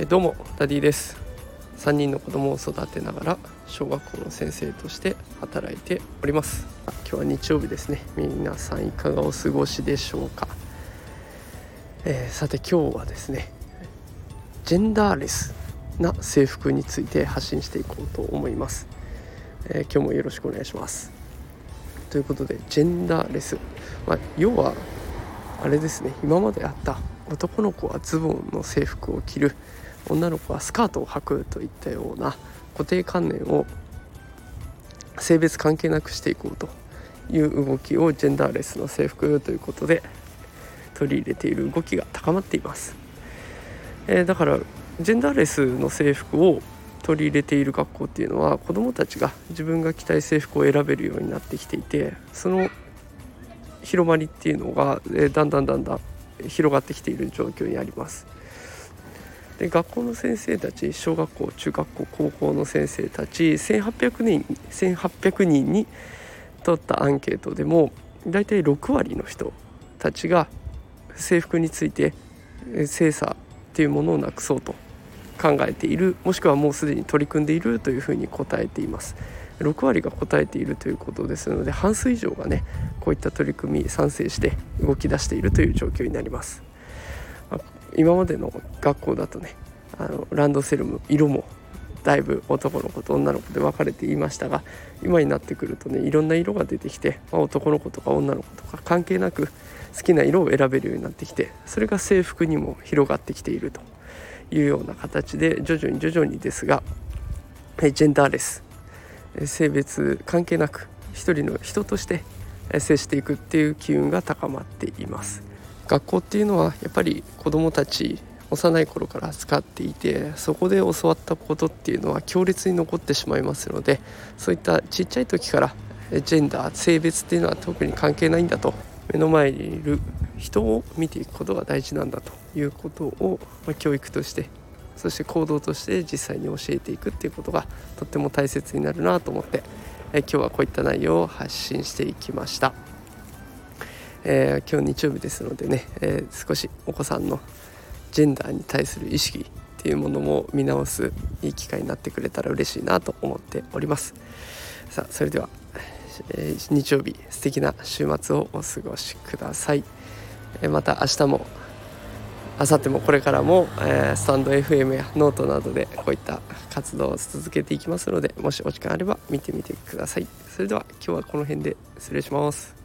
えどうもダディです。3人の子供を育てながら小学校の先生として働いております。今日は日曜日ですね。皆さんいかがお過ごしでしょうか、えー、さて今日はですねジェンダーレスな制服について発信していこうと思います、えー、今日もよろしくお願いします。ということでジェンダーレス、まあ、要はあれですね。今まであった男の子はズボンの制服を着る女の子はスカートを履くといったような固定観念を性別関係なくしていこうという動きをジェンダーレスの制服ということで取り入れている動きが高まっています、えー、だからジェンダーレスの制服を取り入れている学校っていうのは子どもたちが自分が着たい制服を選べるようになってきていてその広まりっていうのが、えー、だんだんだんだん広がってきている状況にあります。で学校の先生たち小学校中学校高校の先生たち1800人 ,1800 人に取ったアンケートでも大体6割の人たちが制服について精査っていうものをなくそうと考えているもしくはもうすでに取り組んでいるというふうに答えています6割が答えているということですので半数以上がねこういった取り組み賛成して動き出しているという状況になります。今までの学校だとねあのランドセルも色もだいぶ男の子と女の子で分かれていましたが今になってくるとねいろんな色が出てきて、まあ、男の子とか女の子とか関係なく好きな色を選べるようになってきてそれが制服にも広がってきているというような形で徐々に徐々にですがジェンダーレス性別関係なく一人の人として接していくっていう機運が高まっています。学校っていうのはやっぱり子どもたち幼い頃から使っていてそこで教わったことっていうのは強烈に残ってしまいますのでそういったちっちゃい時からジェンダー性別っていうのは特に関係ないんだと目の前にいる人を見ていくことが大事なんだということを、ま教育としてそして行動として実際に教えていくっていうことがとっても大切になるなと思ってえ今日はこういった内容を発信していきました。えー、今日日曜日ですのでね、えー、少しお子さんのジェンダーに対する意識っていうものも見直すいい機会になってくれたら嬉しいなと思っておりますさあそれでは、えー、日曜日素敵な週末をお過ごしください、えまた明日もあさってもこれからも、えー、スタンド FM やノートなどでこういった活動を続けていきますのでもしお時間あれば見てみてください。それでは今日はこの辺で失礼します。